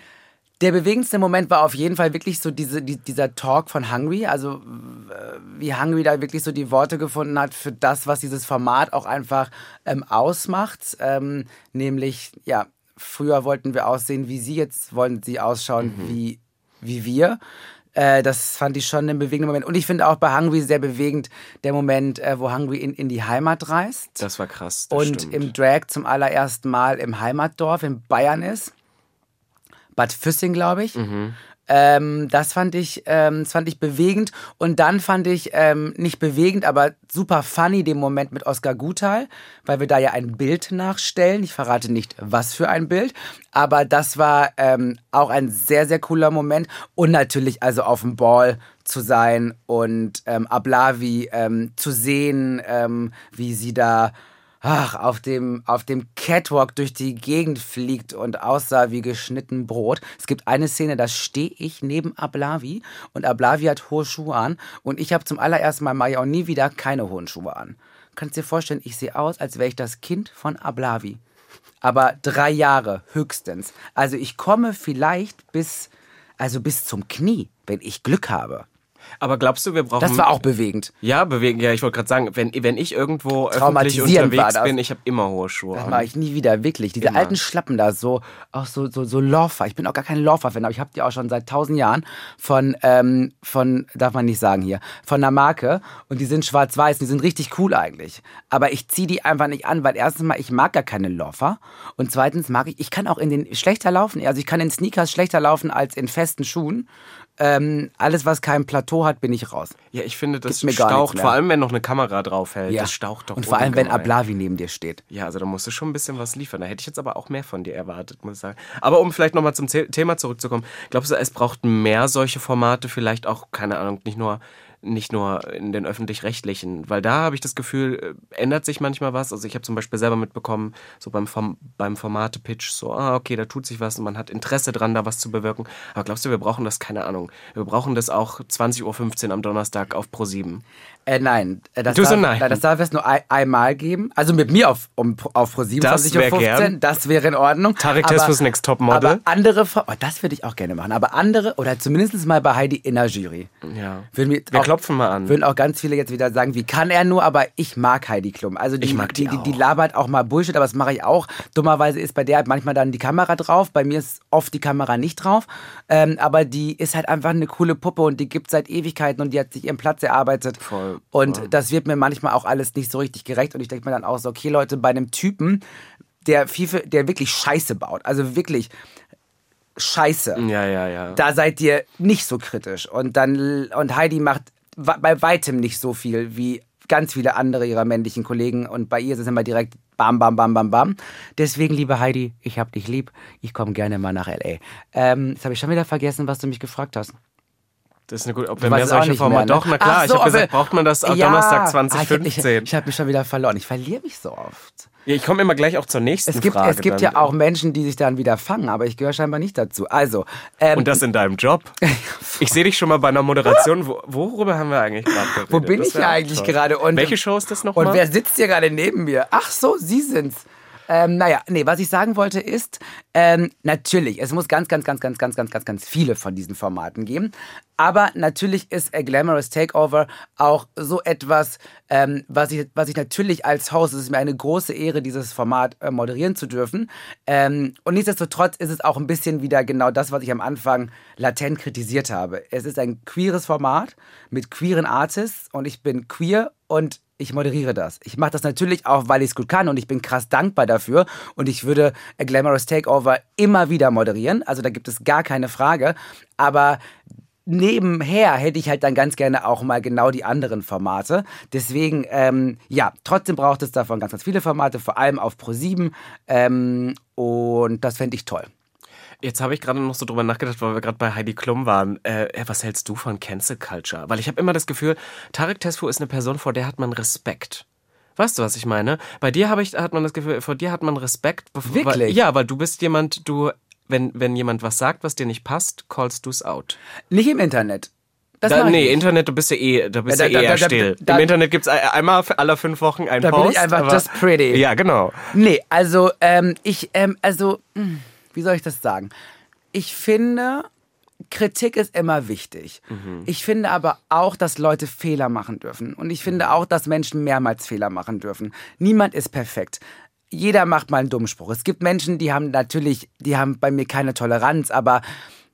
Der bewegendste Moment war auf jeden Fall wirklich so diese, die, dieser Talk von Hungry, also wie Hungry da wirklich so die Worte gefunden hat für das, was dieses Format auch einfach ähm, ausmacht. Ähm, nämlich, ja, früher wollten wir aussehen wie sie, jetzt wollen sie ausschauen mhm. wie, wie wir. Äh, das fand ich schon einen bewegenden Moment. Und ich finde auch bei Hungry sehr bewegend der Moment, äh, wo Hungry in, in die Heimat reist.
Das war krass.
Das und
stimmt.
im Drag zum allerersten Mal im Heimatdorf in Bayern ist. Bad Füssing, glaube ich. Mhm. Ähm, das fand ich, ähm, das fand ich bewegend. Und dann fand ich ähm, nicht bewegend, aber super funny den Moment mit Oskar Gutal, weil wir da ja ein Bild nachstellen. Ich verrate nicht, was für ein Bild, aber das war ähm, auch ein sehr, sehr cooler Moment. Und natürlich also auf dem Ball zu sein und ähm, Ablavi ähm, zu sehen, wie sie da ach, auf dem, auf dem Catwalk durch die Gegend fliegt und aussah wie geschnitten Brot. Es gibt eine Szene, da stehe ich neben Ablavi und Ablavi hat hohe Schuhe an und ich habe zum allerersten Mal ich auch nie wieder keine hohen Schuhe an. Kannst dir vorstellen, ich sehe aus, als wäre ich das Kind von Ablavi. Aber drei Jahre höchstens. Also ich komme vielleicht bis, also bis zum Knie, wenn ich Glück habe.
Aber glaubst du, wir brauchen.
Das war auch bewegend.
Ja, bewegend. Ja, ich wollte gerade sagen, wenn, wenn ich irgendwo öffentlich unterwegs bin, ich habe immer hohe Schuhe.
Das mache ich nie wieder, wirklich. Diese immer. alten Schlappen da, so, auch so, so, so Lorfer. Ich bin auch gar kein Lorfer-Fan, aber ich habe die auch schon seit tausend Jahren von, ähm, von, darf man nicht sagen hier, von einer Marke. Und die sind schwarz-weiß, die sind richtig cool eigentlich. Aber ich ziehe die einfach nicht an, weil erstens mal, ich mag gar keine Lorfer. Und zweitens mag ich, ich kann auch in den schlechter laufen. Also ich kann in Sneakers schlechter laufen als in festen Schuhen ähm, alles, was kein Plateau hat, bin ich raus.
Ja, ich finde, das staucht, vor allem wenn noch eine Kamera draufhält, ja. das staucht doch.
Und vor allem, wenn Ablavi neben dir steht.
Ja, also da musst du schon ein bisschen was liefern. Da hätte ich jetzt aber auch mehr von dir erwartet, muss ich sagen. Aber um vielleicht nochmal zum Thema zurückzukommen, glaubst du, es braucht mehr solche Formate, vielleicht auch, keine Ahnung, nicht nur nicht nur in den öffentlich-rechtlichen, weil da habe ich das Gefühl, äh, ändert sich manchmal was. Also ich habe zum Beispiel selber mitbekommen, so beim, Form, beim Formate-Pitch, so, ah, okay, da tut sich was und man hat Interesse dran, da was zu bewirken. Aber glaubst du, wir brauchen das? Keine Ahnung. Wir brauchen das auch 20.15 Uhr am Donnerstag auf Pro7.
Äh, nein.
Äh, das du darf, so nein.
Das darf es nur ein, einmal geben. Also mit mir auf, um, auf Pro 7
das wäre gern.
Das wäre in Ordnung.
Tarek Tesfus Next Top Model.
Aber andere, oh, das würde ich auch gerne machen. Aber andere, oder zumindest mal bei Heidi in der Jury.
Ja. wir auch, klopfen mal an.
Würden auch ganz viele jetzt wieder sagen, wie kann er nur, aber ich mag Heidi Klum. Also die,
ich mag die,
die, die, die labert auch mal Bullshit, aber das mache ich auch. Dummerweise ist bei der halt manchmal dann die Kamera drauf. Bei mir ist oft die Kamera nicht drauf. Ähm, aber die ist halt einfach eine coole Puppe und die gibt seit Ewigkeiten und die hat sich ihren Platz erarbeitet.
Voll.
Und
voll.
das wird mir manchmal auch alles nicht so richtig gerecht und ich denke mir dann auch so, okay Leute, bei einem Typen, der FIFA, der wirklich Scheiße baut, also wirklich Scheiße.
Ja, ja, ja.
Da seid ihr nicht so kritisch und dann und Heidi macht bei weitem nicht so viel wie ganz viele andere ihrer männlichen Kollegen und bei ihr ist es immer direkt bam, bam, bam, bam, bam. Deswegen, liebe Heidi, ich hab dich lieb. Ich komme gerne mal nach L.A. Ähm, jetzt habe ich schon wieder vergessen, was du mich gefragt hast.
Das ist eine gute, ob wir mehr solche Formate. Ne? Doch, na klar. So, ich habe gesagt, braucht man das ja, Donnerstag 2015? Ah,
ich, habe mich schon wieder verloren. Ich verliere mich so oft.
Ja, ich komme immer gleich auch zur nächsten
es gibt,
Frage.
Es gibt ja auch Menschen, die sich dann wieder fangen, aber ich gehöre scheinbar nicht dazu. Also. Ähm,
Und das in deinem Job? <laughs> ich sehe dich schon mal bei einer Moderation. Wo, worüber haben wir eigentlich gerade geredet?
Wo bin das ich ja eigentlich gerade?
Welche Show ist das
nochmal? Und wer sitzt hier gerade neben mir? Ach so, Sie sind's. Ähm, naja, nee, was ich sagen wollte ist, ähm, natürlich, es muss ganz, ganz, ganz, ganz, ganz, ganz, ganz, ganz viele von diesen Formaten geben. Aber natürlich ist A Glamorous Takeover auch so etwas, ähm, was, ich, was ich natürlich als Host, es ist mir eine große Ehre, dieses Format äh, moderieren zu dürfen. Ähm, und nichtsdestotrotz ist es auch ein bisschen wieder genau das, was ich am Anfang latent kritisiert habe. Es ist ein queeres Format mit queeren Artists und ich bin queer und ich moderiere das. Ich mache das natürlich auch, weil ich es gut kann und ich bin krass dankbar dafür. Und ich würde A Glamorous Takeover immer wieder moderieren. Also da gibt es gar keine Frage. Aber nebenher hätte ich halt dann ganz gerne auch mal genau die anderen Formate. Deswegen, ähm, ja, trotzdem braucht es davon ganz, ganz viele Formate, vor allem auf Pro7. Ähm, und das fände ich toll.
Jetzt habe ich gerade noch so drüber nachgedacht, weil wir gerade bei Heidi Klum waren. Äh, was hältst du von Cancel Culture? Weil ich habe immer das Gefühl, Tarek Tesfu ist eine Person, vor der hat man Respekt. Weißt du, was ich meine? Bei dir habe ich, hat man das Gefühl, vor dir hat man Respekt.
Wirklich?
Weil, ja, weil du bist jemand, du, wenn, wenn jemand was sagt, was dir nicht passt, callst du es out.
Nicht im Internet.
Das da, nee, nicht. Internet, du bist ja eh, du bist ja, ja da, eher da, still. Im Internet gibt's einmal alle fünf Wochen ein
da
Post.
Da bin ich einfach just pretty.
Ja, genau.
Nee, also, ähm, ich, ähm, also, hm, wie soll ich das sagen? ich finde, Kritik ist immer wichtig. Mhm. Ich finde aber auch, dass Leute Fehler machen dürfen. Und ich finde auch, dass Menschen mehrmals Fehler machen dürfen. Niemand ist perfekt. Jeder macht mal einen Dummspruch. Es gibt Menschen, die haben natürlich, die haben bei mir keine Toleranz, aber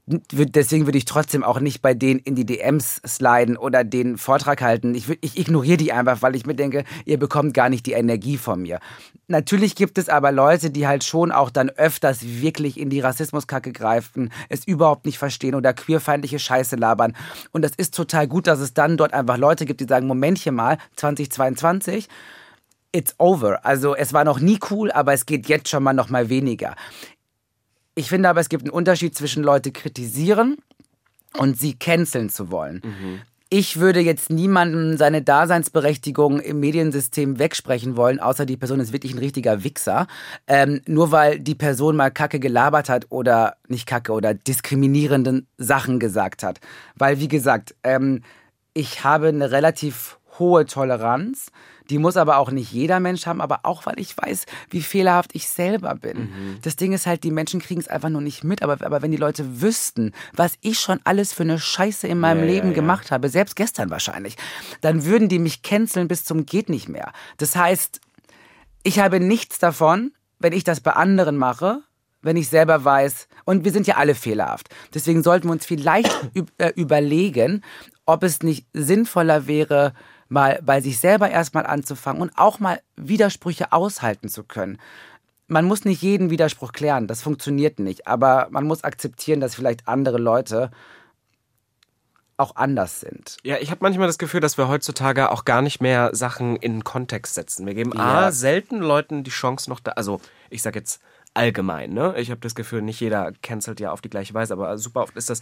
deswegen würde ich trotzdem auch nicht bei denen in die DMs sliden oder den Vortrag halten. Ich, ich ignoriere die einfach, weil ich mir denke, ihr bekommt gar nicht die Energie von mir. Natürlich gibt es aber Leute, die halt schon auch dann öfters wirklich in die Rassismuskacke greifen, es überhaupt nicht verstehen oder queerfeindliche Scheiße labern. Und das ist total gut, dass es dann dort einfach Leute gibt, die sagen, Momentchen mal, 2022, it's over. Also es war noch nie cool, aber es geht jetzt schon mal noch mal weniger. Ich finde aber, es gibt einen Unterschied zwischen Leute kritisieren und sie canceln zu wollen. Mhm. Ich würde jetzt niemandem seine Daseinsberechtigung im Mediensystem wegsprechen wollen, außer die Person ist wirklich ein richtiger Wichser. Ähm, nur weil die Person mal Kacke gelabert hat oder nicht Kacke oder diskriminierenden Sachen gesagt hat. Weil, wie gesagt, ähm, ich habe eine relativ hohe Toleranz die muss aber auch nicht jeder Mensch haben, aber auch, weil ich weiß, wie fehlerhaft ich selber bin. Mhm. Das Ding ist halt, die Menschen kriegen es einfach nur nicht mit. Aber, aber wenn die Leute wüssten, was ich schon alles für eine Scheiße in meinem ja, Leben ja, gemacht habe, selbst gestern wahrscheinlich, dann würden die mich canceln bis zum geht nicht mehr. Das heißt, ich habe nichts davon, wenn ich das bei anderen mache, wenn ich selber weiß, und wir sind ja alle fehlerhaft. Deswegen sollten wir uns vielleicht <coughs> äh, überlegen, ob es nicht sinnvoller wäre, mal bei sich selber erstmal anzufangen und auch mal Widersprüche aushalten zu können. Man muss nicht jeden Widerspruch klären, das funktioniert nicht, aber man muss akzeptieren, dass vielleicht andere Leute auch anders sind.
Ja, ich habe manchmal das Gefühl, dass wir heutzutage auch gar nicht mehr Sachen in Kontext setzen. Wir geben ja. A, selten Leuten die Chance noch da, also ich sag jetzt allgemein, ne? Ich habe das Gefühl, nicht jeder cancelt ja auf die gleiche Weise, aber super oft ist das,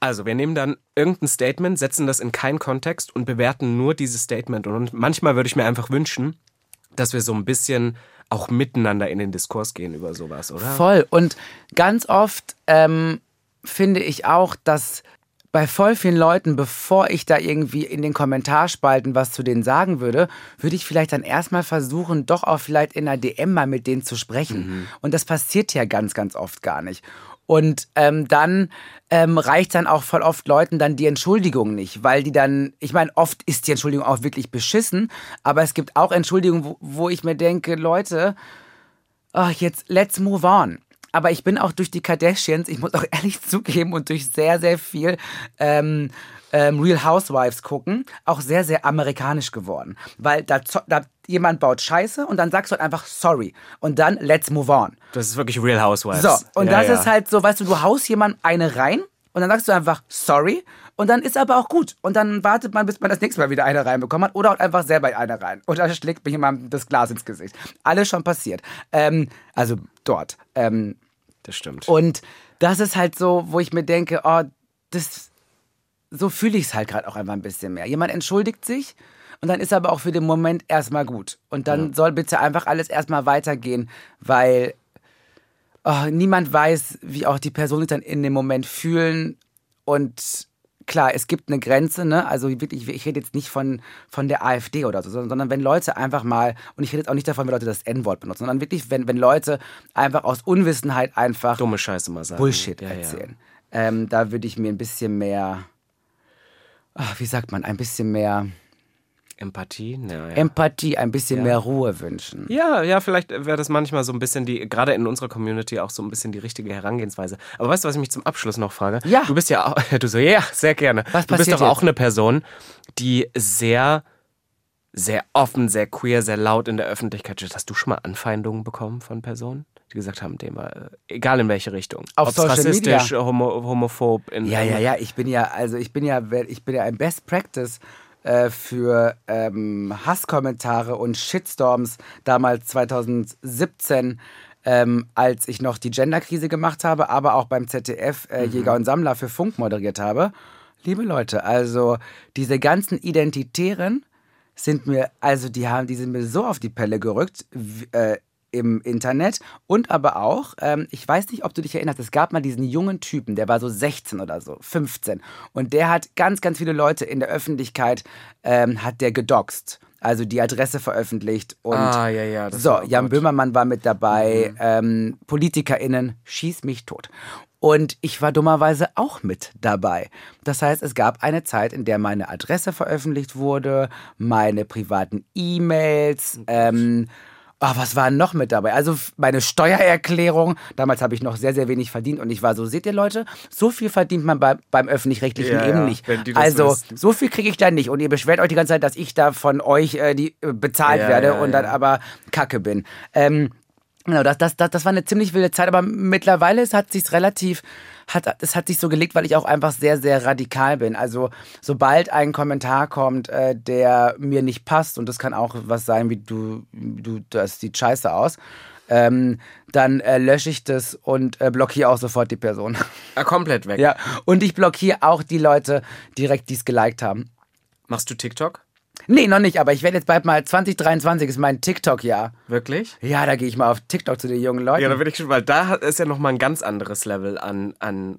also, wir nehmen dann irgendein Statement, setzen das in keinen Kontext und bewerten nur dieses Statement. Und manchmal würde ich mir einfach wünschen, dass wir so ein bisschen auch miteinander in den Diskurs gehen über sowas, oder?
Voll. Und ganz oft ähm, finde ich auch, dass bei voll vielen Leuten, bevor ich da irgendwie in den Kommentarspalten was zu denen sagen würde, würde ich vielleicht dann erstmal versuchen, doch auch vielleicht in einer DM mal mit denen zu sprechen. Mhm. Und das passiert ja ganz, ganz oft gar nicht. Und ähm, dann ähm, reicht dann auch voll oft Leuten dann die Entschuldigung nicht, weil die dann, ich meine, oft ist die Entschuldigung auch wirklich beschissen, aber es gibt auch Entschuldigungen, wo, wo ich mir denke, Leute, ach, jetzt let's move on. Aber ich bin auch durch die Kardashians, ich muss auch <laughs> ehrlich zugeben, und durch sehr, sehr viel ähm, ähm, Real Housewives gucken, auch sehr, sehr amerikanisch geworden. Weil da, da jemand baut Scheiße und dann sagst du halt einfach sorry und dann let's move on.
Das ist wirklich Real Housewives.
So, und ja, das ja. ist halt so, weißt du, du haust jemand eine rein und dann sagst du einfach sorry Und dann ist aber auch gut. Und dann wartet man, bis man das nächste Mal wieder eine reinbekommen hat oder haut einfach selber eine rein. Und dann schlägt mir jemand das Glas ins Gesicht. Alles schon passiert. Ähm, also dort. Ähm,
das stimmt.
Und das ist halt so, wo ich mir denke, oh, das, so fühle ich es halt gerade auch einfach ein bisschen mehr. Jemand entschuldigt sich und dann ist aber auch für den Moment erstmal gut. Und dann ja. soll bitte einfach alles erstmal weitergehen, weil oh, niemand weiß, wie auch die Personen sich dann in dem Moment fühlen. Und klar, es gibt eine Grenze, ne? Also wirklich, ich rede jetzt nicht von, von der AfD oder so, sondern wenn Leute einfach mal, und ich rede jetzt auch nicht davon, wenn Leute das N-Wort benutzen, sondern wirklich, wenn, wenn Leute einfach aus Unwissenheit einfach
dumme Scheiße mal sagen.
Bullshit ja, erzählen. Ja. Ähm, da würde ich mir ein bisschen mehr, ach, wie sagt man, ein bisschen mehr
Empathie? Ja, ja.
Empathie, ein bisschen ja. mehr Ruhe wünschen.
Ja, ja, vielleicht wäre das manchmal so ein bisschen die, gerade in unserer Community auch so ein bisschen die richtige Herangehensweise. Aber weißt du, was ich mich zum Abschluss noch frage?
Ja.
Du bist ja auch, <laughs> du so, ja, sehr gerne.
Was
du bist doch
jetzt?
auch eine Person, die sehr, sehr offen, sehr queer, sehr laut in der Öffentlichkeit steht. Hast du schon mal Anfeindungen bekommen von Personen? Die gesagt haben, dem war, äh, egal in welche Richtung.
Auf
Ob's
Social
rassistisch,
Media.
Homo, homophob. In,
ja, ja, ja. Ich bin ja, also ich bin ja, ich bin ja ein Best Practice äh, für ähm, Hasskommentare und Shitstorms damals 2017, ähm, als ich noch die Genderkrise gemacht habe, aber auch beim ZDF äh, mhm. Jäger und Sammler für Funk moderiert habe. Liebe Leute, also diese ganzen Identitären sind mir, also die haben, die sind mir so auf die Pelle gerückt. Äh, im Internet und aber auch, ähm, ich weiß nicht, ob du dich erinnerst, es gab mal diesen jungen Typen, der war so 16 oder so, 15 und der hat ganz, ganz viele Leute in der Öffentlichkeit, ähm, hat der gedoxt. Also die Adresse veröffentlicht und
ah, ja, ja,
so, Jan. Böhmermann war mit dabei, mhm. ähm, PolitikerInnen, schieß mich tot. Und ich war dummerweise auch mit dabei. Das heißt, es gab eine Zeit, in der meine Adresse veröffentlicht wurde, meine privaten E-Mails, oh ähm, Oh, was war noch mit dabei? Also meine Steuererklärung. Damals habe ich noch sehr, sehr wenig verdient und ich war so, seht ihr Leute, so viel verdient man bei, beim öffentlich-rechtlichen
ja,
eben
ja,
nicht. Also wissen. so viel kriege ich da nicht und ihr beschwert euch die ganze Zeit, dass ich da von euch äh, die, äh, bezahlt
Ja,
werde und dann aber kacke bin. Ähm, Genau, das, das, das, das war eine ziemlich wilde Zeit, aber mittlerweile hat sich relativ, hat, es hat sich so gelegt, weil ich auch einfach sehr, sehr radikal bin. Also sobald ein Kommentar kommt, äh, der mir nicht passt, und das kann auch was sein, wie du, du das sieht scheiße aus, ähm, dann äh, lösche ich das und äh, blockiere auch sofort die Person.
Ah, komplett weg.
ja, und ich blockiere auch die Leute direkt, die es geliked haben.
Machst du TikTok?
Nee, noch nicht, aber ich werde jetzt bald mal 2023 ist mein TikTok-Jahr.
Wirklich?
Ja, da gehe ich mal auf TikTok zu den jungen Leuten.
Ja, da bin ich schon, weil da ist ja nochmal ein ganz anderes Level an, an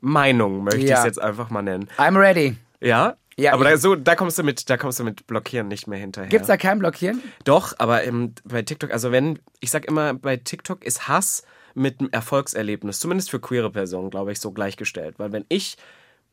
Meinung, möchte ich
Ja.
es jetzt einfach mal nennen.
I'm ready.
Ja?
Ja,
aber
ich-
da, so, da kommst du mit, da kommst du mit Blockieren nicht mehr hinterher.
Gibt's da kein Blockieren?
Doch, aber ähm, bei TikTok, also wenn, ich sag immer, bei TikTok ist Hass mit einem Erfolgserlebnis, zumindest für queere Personen, glaube ich, so gleichgestellt. Weil wenn ich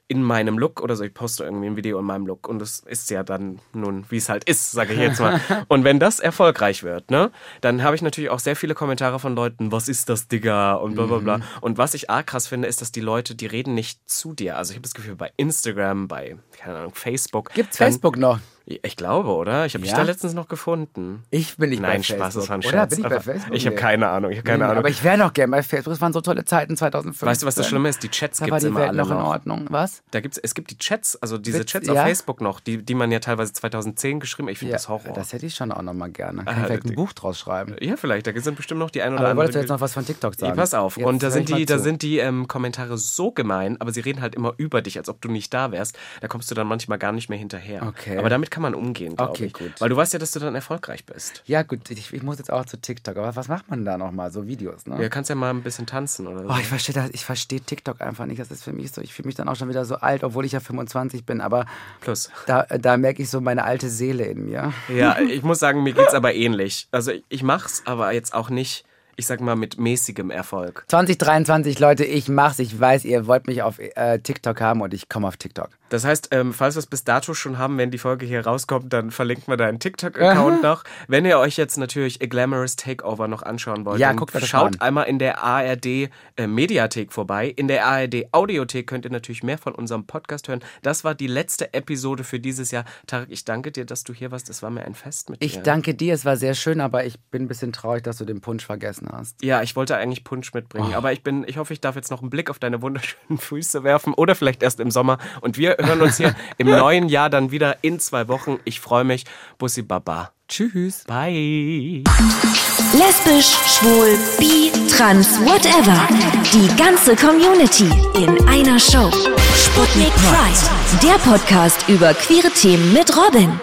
in meinem Look oder so, ich poste irgendwie ein Video in meinem Look und es ist ja dann nun, wie es halt ist, sage ich jetzt mal. <laughs> und wenn das erfolgreich wird, ne, dann habe ich natürlich auch sehr viele Kommentare von Leuten, was ist das, Digga? Und bla bla bla.
Mhm.
Und was ich arg krass finde, ist, dass die Leute, die reden nicht zu dir. Also ich habe das Gefühl, bei Instagram, bei, keine Ahnung, Facebook.
Gibt's
dann-
Facebook noch?
Ich glaube, oder? Ich habe dich
Ja?
da letztens noch gefunden.
Ich bin nicht
Nein,
bei Facebook.
Spaß, das war ein
Oder
Scherz.
bin ich bei
Aber
Facebook?
Ich habe keine Ahnung, ich habe keine
Nee,
Ahnung.
Aber ich wäre noch gern bei Facebook. Das waren so tolle Zeiten 2005.
weißt du, was das Schlimme ist? Die Chats gibt es immer
Welt
alle
noch in Ordnung. Was?
Da gibt's, es gibt die Chats, also diese
Witz,
Chats
ja?
auf Facebook noch, die, die man ja teilweise 2010 geschrieben Ich finde das Horror.
Das hätte ich schon auch noch mal gerne. Kann
Ah,
ich vielleicht ein Buch draus schreiben.
ja, vielleicht, da sind bestimmt noch die ein oder
Aber
andere.
wolltest du jetzt noch was von TikTok
Ja,
sagen?
pass auf.
Jetzt
und da sind die, da sind die ähm, Kommentare so gemein, aber sie reden halt immer über dich, als ob du nicht da wärst. Da kommst du dann manchmal gar nicht mehr hinterher.
Okay.
Aber damit kann man umgehen, glaube
Okay,
ich.
gut.
Weil du weißt ja, dass du dann erfolgreich bist.
Ja, gut, ich, ich muss jetzt auch zu TikTok. Aber was macht man da noch mal? So Videos, ne?
Ja, kannst ja mal ein bisschen tanzen oder so.
Oh, ich verstehe das, ich verstehe TikTok einfach nicht. Das ist für mich so, ich fühle mich dann auch schon wieder so alt, obwohl ich ja 25 bin, aber
Plus.
da, da merke ich so meine alte Seele in mir.
Ja, ich muss sagen, mir geht's aber ähnlich. Also ich, ich mach's, aber jetzt auch nicht, ich sag mal, mit mäßigem Erfolg.
2023, Leute, ich mach's. Ich weiß, ihr wollt mich auf äh, TikTok haben und ich komme auf TikTok.
Das heißt, ähm, falls wir es bis dato schon haben, wenn die Folge hier rauskommt, dann verlinken wir deinen TikTok-Account <laughs> noch. Wenn ihr euch jetzt natürlich A Glamorous Takeover noch anschauen wollt,
Ja,
dann
guckt
schaut einmal in der ARD äh, Mediathek vorbei. In der ARD Audiothek könnt ihr natürlich mehr von unserem Podcast hören. Das war die letzte Episode für dieses Jahr. Tarek, ich danke dir, dass du hier warst. Es war mir ein Fest mit
Ich
dir.
danke dir, es war sehr schön, aber ich bin ein bisschen traurig, dass du den Punsch vergessen vergessen hast.
Ja, ich wollte eigentlich Punsch mitbringen, oh. aber ich bin, ich hoffe, ich darf jetzt noch einen Blick auf deine wunderschönen <laughs> Füße werfen oder vielleicht erst im Sommer. Und wir hören uns hier <laughs> im neuen Jahr dann wieder in zwei Wochen. Ich freue mich. Bussi Baba.
Tschüss.
Bye.
Lesbisch, schwul, bi, trans, whatever. Die ganze Community in einer Show. Sputnik Pride. Der Podcast über queere Themen mit Robin.